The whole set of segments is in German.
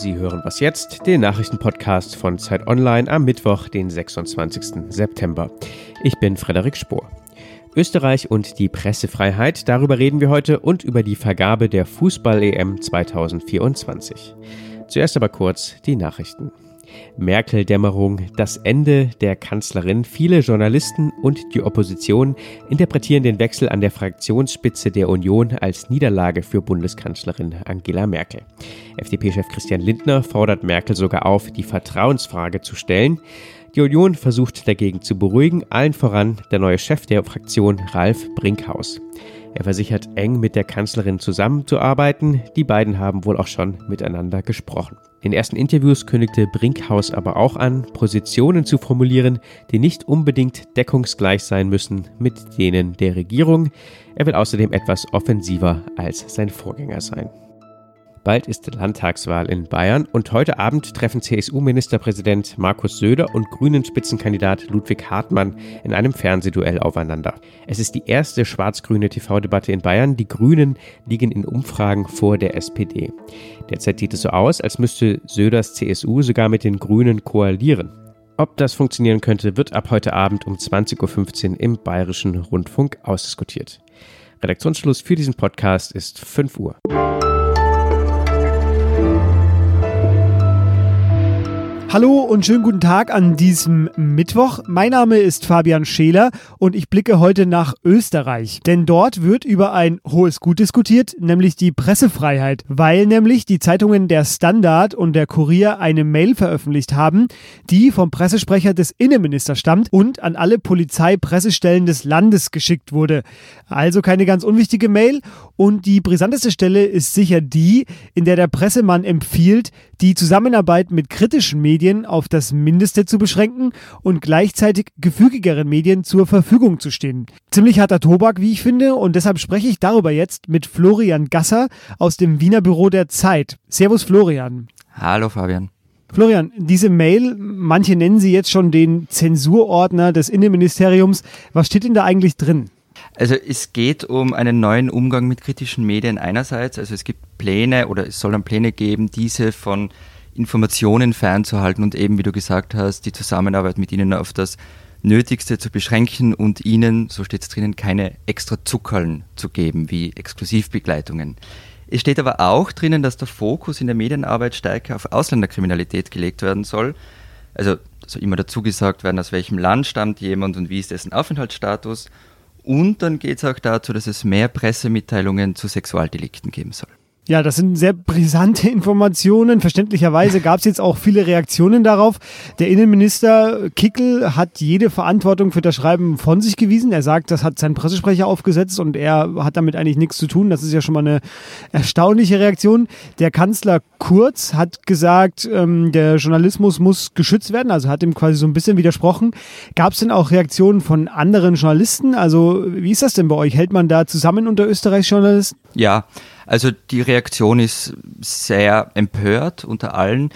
Sie hören was jetzt, den Nachrichtenpodcast von Zeit Online am Mittwoch, den 26. September. Ich bin Frederik Spohr. Österreich und die Pressefreiheit, darüber reden wir heute und über die Vergabe der Fußball-EM 2024. Zuerst aber kurz die Nachrichten. Merkel-Dämmerung, das Ende der Kanzlerin. Viele Journalisten und die Opposition interpretieren den Wechsel an der Fraktionsspitze der Union als Niederlage für Bundeskanzlerin Angela Merkel. FDP-Chef Christian Lindner fordert Merkel sogar auf, die Vertrauensfrage zu stellen. Die Union versucht dagegen zu beruhigen, allen voran der neue Chef der Fraktion Ralf Brinkhaus. Er versichert, eng mit der Kanzlerin zusammenzuarbeiten. Die beiden haben wohl auch schon miteinander gesprochen. In ersten Interviews kündigte Brinkhaus aber auch an, Positionen zu formulieren, die nicht unbedingt deckungsgleich sein müssen mit denen der Regierung. Er will außerdem etwas offensiver als sein Vorgänger sein. Bald ist Landtagswahl in Bayern und heute Abend treffen CSU-Ministerpräsident Markus Söder und Grünen-Spitzenkandidat Ludwig Hartmann in einem Fernsehduell aufeinander. Es ist die erste schwarz-grüne TV-Debatte in Bayern. Die Grünen liegen in Umfragen vor der SPD. Derzeit sieht es so aus, als müsste Söders CSU sogar mit den Grünen koalieren. Ob das funktionieren könnte, wird ab heute Abend um 20.15 Uhr im Bayerischen Rundfunk ausdiskutiert. Redaktionsschluss für diesen Podcast ist 5 Uhr. Hallo und schönen guten Tag an diesem Mittwoch. Mein Name ist Fabian Scheler und ich blicke heute nach Österreich. Denn dort wird über ein hohes Gut diskutiert, nämlich die Pressefreiheit, weil nämlich die Zeitungen der Standard und der Kurier eine Mail veröffentlicht haben, die vom Pressesprecher des Innenministers stammt und an alle Polizeipressestellen des Landes geschickt wurde. Also keine ganz unwichtige Mail und die brisanteste Stelle ist sicher die, in der der Pressemann empfiehlt, die Zusammenarbeit mit kritischen Medien Medien auf das Mindeste zu beschränken und gleichzeitig gefügigeren Medien zur Verfügung zu stehen. Ziemlich harter Tobak, wie ich finde, und deshalb spreche ich darüber jetzt mit Florian Gasser aus dem Wiener Büro der Zeit. Servus Florian. Hallo Fabian. Florian, diese Mail, manche nennen sie jetzt schon den Zensurordner des Innenministeriums. Was steht denn da eigentlich drin? Also es geht um einen neuen Umgang mit kritischen Medien einerseits. Also es gibt Pläne oder es soll dann Pläne geben, diese von Informationen fernzuhalten und eben, wie du gesagt hast, die Zusammenarbeit mit ihnen auf das Nötigste zu beschränken und ihnen, so steht es drinnen, keine extra Zuckerln zu geben, wie Exklusivbegleitungen. Es steht aber auch drinnen, dass der Fokus in der Medienarbeit stärker auf Ausländerkriminalität gelegt werden soll. Also soll immer dazu gesagt werden, aus welchem Land stammt jemand und wie ist dessen Aufenthaltsstatus. Und dann geht es auch dazu, dass es mehr Pressemitteilungen zu Sexualdelikten geben soll. Ja, das sind sehr brisante Informationen. Verständlicherweise gab es jetzt auch viele Reaktionen darauf. Der Innenminister Kickel hat jede Verantwortung für das Schreiben von sich gewiesen. Er sagt, das hat sein Pressesprecher aufgesetzt und er hat damit eigentlich nichts zu tun. Das ist ja schon mal eine erstaunliche Reaktion. Der Kanzler Kurz hat gesagt, ähm, der Journalismus muss geschützt werden, also hat ihm quasi so ein bisschen widersprochen. Gab es denn auch Reaktionen von anderen Journalisten? Also wie ist das denn bei euch? Hält man da zusammen unter Österreichs Journalisten? Ja, also die Reaktion ist sehr empört unter allen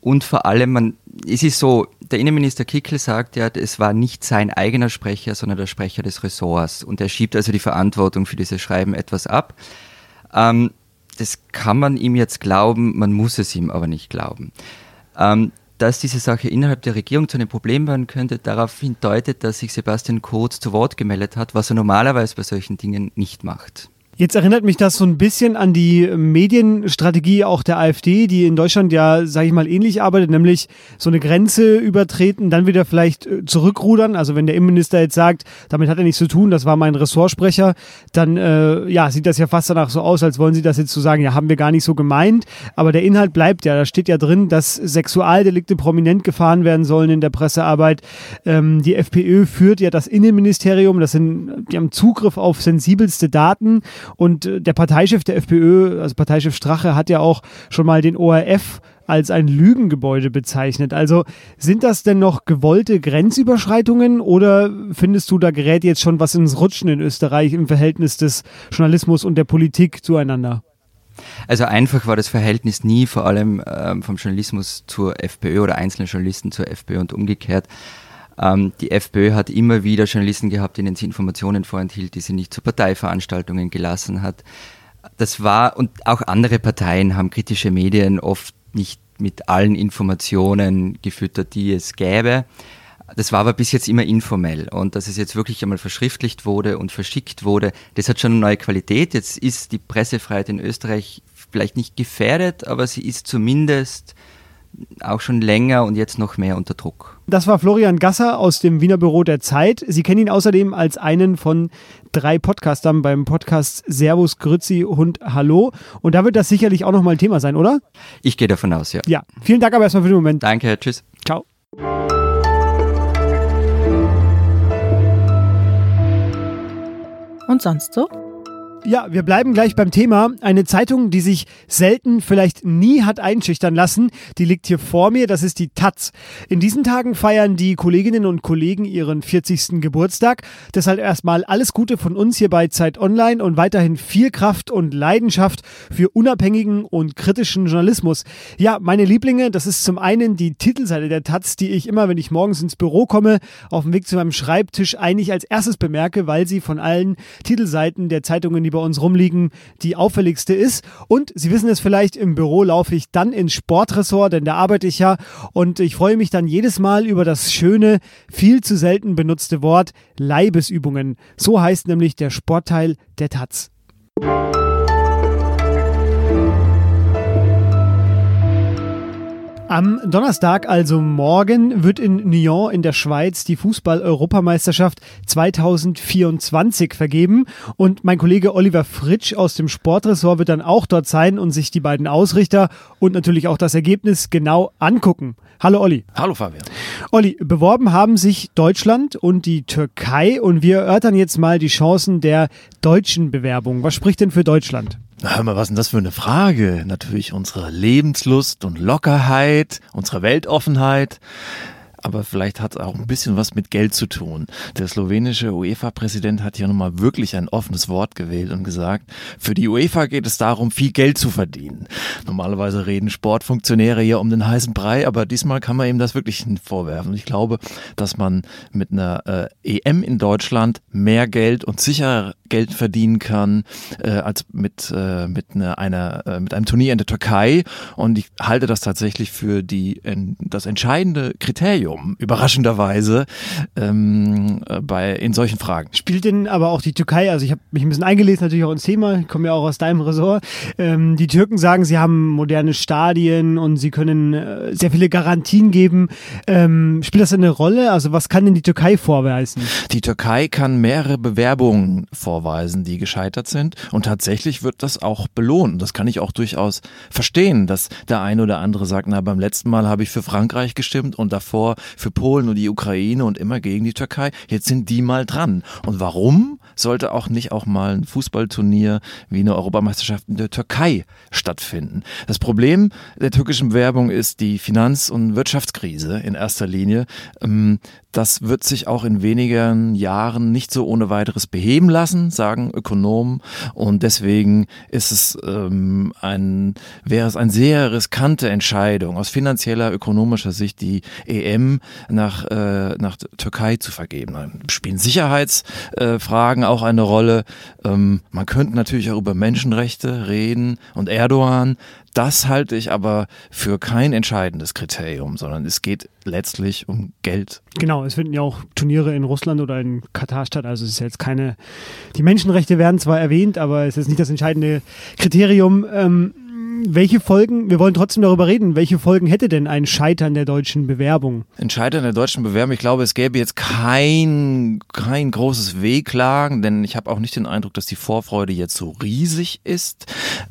und vor allem, man, es ist so, der Innenminister Kickel sagt ja, es war nicht sein eigener Sprecher, sondern der Sprecher des Ressorts und er schiebt also die Verantwortung für dieses Schreiben etwas ab. Ähm, das kann man ihm jetzt glauben, man muss es ihm aber nicht glauben. Ähm, dass diese Sache innerhalb der Regierung zu einem Problem werden könnte, daraufhin deutet, dass sich Sebastian Kurz zu Wort gemeldet hat, was er normalerweise bei solchen Dingen nicht macht. Jetzt erinnert mich das so ein bisschen an die Medienstrategie auch der AfD, die in Deutschland ja, sage ich mal, ähnlich arbeitet, nämlich so eine Grenze übertreten, dann wieder vielleicht äh, zurückrudern. Also wenn der Innenminister jetzt sagt, damit hat er nichts zu tun, das war mein Ressortsprecher, dann äh, ja, sieht das ja fast danach so aus, als wollen sie das jetzt so sagen, ja, haben wir gar nicht so gemeint. Aber der Inhalt bleibt ja, da steht ja drin, dass Sexualdelikte prominent gefahren werden sollen in der Pressearbeit. Ähm, die FPÖ führt ja das Innenministerium, das sind, die haben Zugriff auf sensibelste Daten und äh, der Parteichef der FPÖ, also Parteichef Strache, hat ja auch schon mal den ORF als ein Lügengebäude bezeichnet. Also sind das denn noch gewollte Grenzüberschreitungen oder findest du, da gerät jetzt schon was ins Rutschen in Österreich im Verhältnis des Journalismus und der Politik zueinander? Also einfach war das Verhältnis nie, vor allem ähm, vom Journalismus zur FPÖ oder einzelnen Journalisten zur FPÖ und umgekehrt. Ähm, die FPÖ hat immer wieder Journalisten gehabt, denen sie Informationen vorenthielt, die sie nicht zu Parteiveranstaltungen gelassen hat. Das war, und auch andere Parteien haben kritische Medien oft nicht mit, allen Informationen gefüttert, die es gäbe. Das war aber bis jetzt immer informell und dass es jetzt wirklich einmal verschriftlicht wurde und verschickt wurde, das hat schon eine neue Qualität. Jetzt ist die Pressefreiheit in Österreich vielleicht nicht gefährdet, aber sie ist zumindest auch schon länger und jetzt noch mehr unter Druck. Das war Florian Gasser aus dem Wiener Büro der Zeit. Sie kennen ihn außerdem als einen von drei Podcastern beim Podcast Servus, Grützi und Hallo. Und da wird das sicherlich auch nochmal ein Thema sein, oder? Ich gehe davon aus, ja. Ja, vielen Dank aber erstmal für den Moment. Danke, tschüss. Ciao. Und sonst so? Ja, wir bleiben gleich beim Thema. Eine Zeitung, die sich selten, vielleicht nie hat einschüchtern lassen, die liegt hier vor mir, das ist die Taz. In diesen Tagen feiern die Kolleginnen und Kollegen ihren 40. Geburtstag. Deshalb erstmal alles Gute von uns hier bei Zeit Online und weiterhin viel Kraft und Leidenschaft für unabhängigen und kritischen Journalismus. Ja, meine Lieblinge, das ist zum einen die Titelseite der Taz, die ich immer, wenn ich morgens ins Büro komme, auf dem Weg zu meinem Schreibtisch eigentlich als erstes bemerke, weil sie von allen Titelseiten der Zeitungen, die bei uns rumliegen, die auffälligste ist. Und Sie wissen es vielleicht, im Büro laufe ich dann ins Sportressort, denn da arbeite ich ja. Und ich freue mich dann jedes Mal über das schöne, viel zu selten benutzte Wort Leibesübungen. So heißt nämlich der Sportteil der Taz. Am Donnerstag, also morgen, wird in Nyon in der Schweiz die Fußball-Europameisterschaft 2024 vergeben. Und mein Kollege Oliver Fritsch aus dem Sportressort wird dann auch dort sein und sich die beiden Ausrichter und natürlich auch das Ergebnis genau angucken. Hallo Olli. Hallo Fabian. Olli, beworben haben sich Deutschland und die Türkei und wir erörtern jetzt mal die Chancen der deutschen Bewerbung. Was spricht denn für Deutschland? Na, hör mal, was ist denn das für eine Frage? Natürlich unsere Lebenslust und Lockerheit, unsere Weltoffenheit aber vielleicht hat es auch ein bisschen was mit Geld zu tun. Der slowenische UEFA-Präsident hat ja nun mal wirklich ein offenes Wort gewählt und gesagt, für die UEFA geht es darum, viel Geld zu verdienen. Normalerweise reden Sportfunktionäre ja um den heißen Brei, aber diesmal kann man ihm das wirklich vorwerfen. Ich glaube, dass man mit einer äh, EM in Deutschland mehr Geld und sicherer Geld verdienen kann äh, als mit, äh, mit, einer, einer, äh, mit einem Turnier in der Türkei. Und ich halte das tatsächlich für die, das entscheidende Kriterium überraschenderweise, ähm, äh, bei, in solchen Fragen. Spielt denn aber auch die Türkei, also ich habe mich ein bisschen eingelesen, natürlich auch ins Thema, ich komme ja auch aus deinem Ressort. Ähm, die Türken sagen, sie haben moderne Stadien und sie können äh, sehr viele Garantien geben. Ähm, spielt das eine Rolle? Also was kann denn die Türkei vorweisen? Die Türkei kann mehrere Bewerbungen vorweisen, die gescheitert sind und tatsächlich wird das auch belohnt. Das kann ich auch durchaus verstehen, dass der eine oder andere sagt, na beim letzten Mal habe ich für Frankreich gestimmt und davor für Polen und die Ukraine und immer gegen die Türkei. Jetzt sind die mal dran. Und warum sollte auch nicht auch mal ein Fußballturnier wie eine Europameisterschaft in der Türkei stattfinden? Das Problem der türkischen Werbung ist die Finanz- und Wirtschaftskrise in erster Linie. Ähm, das wird sich auch in wenigen Jahren nicht so ohne weiteres beheben lassen, sagen Ökonomen. Und deswegen ist es ähm, ein, wäre es eine sehr riskante Entscheidung aus finanzieller, ökonomischer Sicht, die EM nach, äh, nach Türkei zu vergeben. Dann spielen Sicherheitsfragen äh, auch eine Rolle. Ähm, man könnte natürlich auch über Menschenrechte reden und Erdogan. Das halte ich aber für kein entscheidendes Kriterium, sondern es geht letztlich um Geld. Genau, es finden ja auch Turniere in Russland oder in Katar statt. Also es ist jetzt keine. Die Menschenrechte werden zwar erwähnt, aber es ist nicht das entscheidende Kriterium. Ähm, welche Folgen, wir wollen trotzdem darüber reden, welche Folgen hätte denn ein Scheitern der deutschen Bewerbung? Ein Scheitern der deutschen Bewerbung, ich glaube, es gäbe jetzt kein, kein großes Wehklagen, denn ich habe auch nicht den Eindruck, dass die Vorfreude jetzt so riesig ist.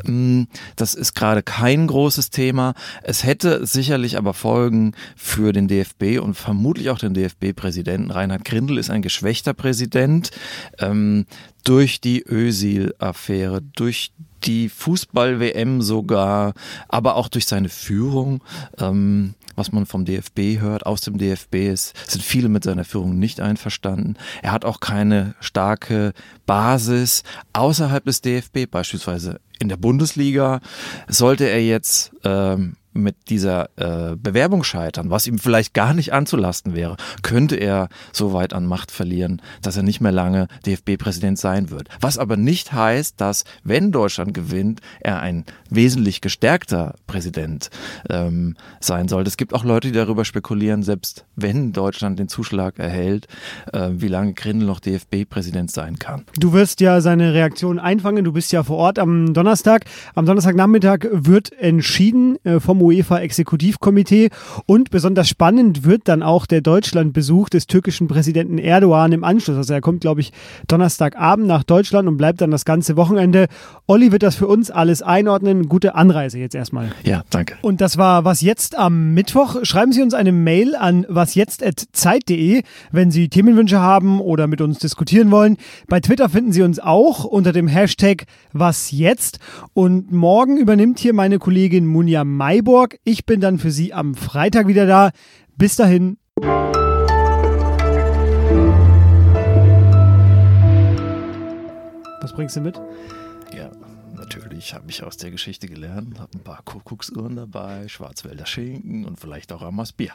Mm, das ist gerade kein großes Thema. Es hätte sicherlich aber Folgen für den DFB und vermutlich auch den DFB-Präsidenten. Reinhard Grindel ist ein geschwächter Präsident. Ähm, durch die Ösil-Affäre, durch die Fußball-WM sogar, aber auch durch seine Führung. Ähm, was man vom DFB hört, aus dem DFB ist, sind viele mit seiner Führung nicht einverstanden. Er hat auch keine starke Basis außerhalb des DFB, beispielsweise in der Bundesliga. Sollte er jetzt ähm, mit dieser äh, Bewerbung scheitern, was ihm vielleicht gar nicht anzulasten wäre, könnte er so weit an Macht verlieren, dass er nicht mehr lange DFB-Präsident sein wird. Was aber nicht heißt, dass, wenn Deutschland gewinnt, er ein wesentlich gestärkter Präsident ähm, sein sollte. Es gibt auch Leute, die darüber spekulieren, selbst wenn Deutschland den Zuschlag erhält, äh, wie lange Grindel noch DFB-Präsident sein kann. Du wirst ja seine Reaktion einfangen. Du bist ja vor Ort am Donnerstag. Am Donnerstagnachmittag wird entschieden äh, vom UEFA-Exekutivkomitee und besonders spannend wird dann auch der Deutschlandbesuch des türkischen Präsidenten Erdogan im Anschluss. Also er kommt, glaube ich, Donnerstagabend nach Deutschland und bleibt dann das ganze Wochenende. Olli wird das für uns alles einordnen. Gute Anreise jetzt erstmal. Ja, danke. Und das war was jetzt am Mittwoch. Schreiben Sie uns eine Mail an wasjetzt.zeit.de, wenn Sie Themenwünsche haben oder mit uns diskutieren wollen. Bei Twitter finden Sie uns auch unter dem Hashtag was jetzt. Und morgen übernimmt hier meine Kollegin Munja Mayborg. Ich bin dann für Sie am Freitag wieder da. Bis dahin. Was bringst du mit? Ja, natürlich habe ich aus der Geschichte gelernt, habe ein paar Kuckucksuhren dabei, Schwarzwälder Schinken und vielleicht auch Amas Bier.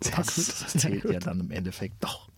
Das, das zählt ja dann im Endeffekt doch.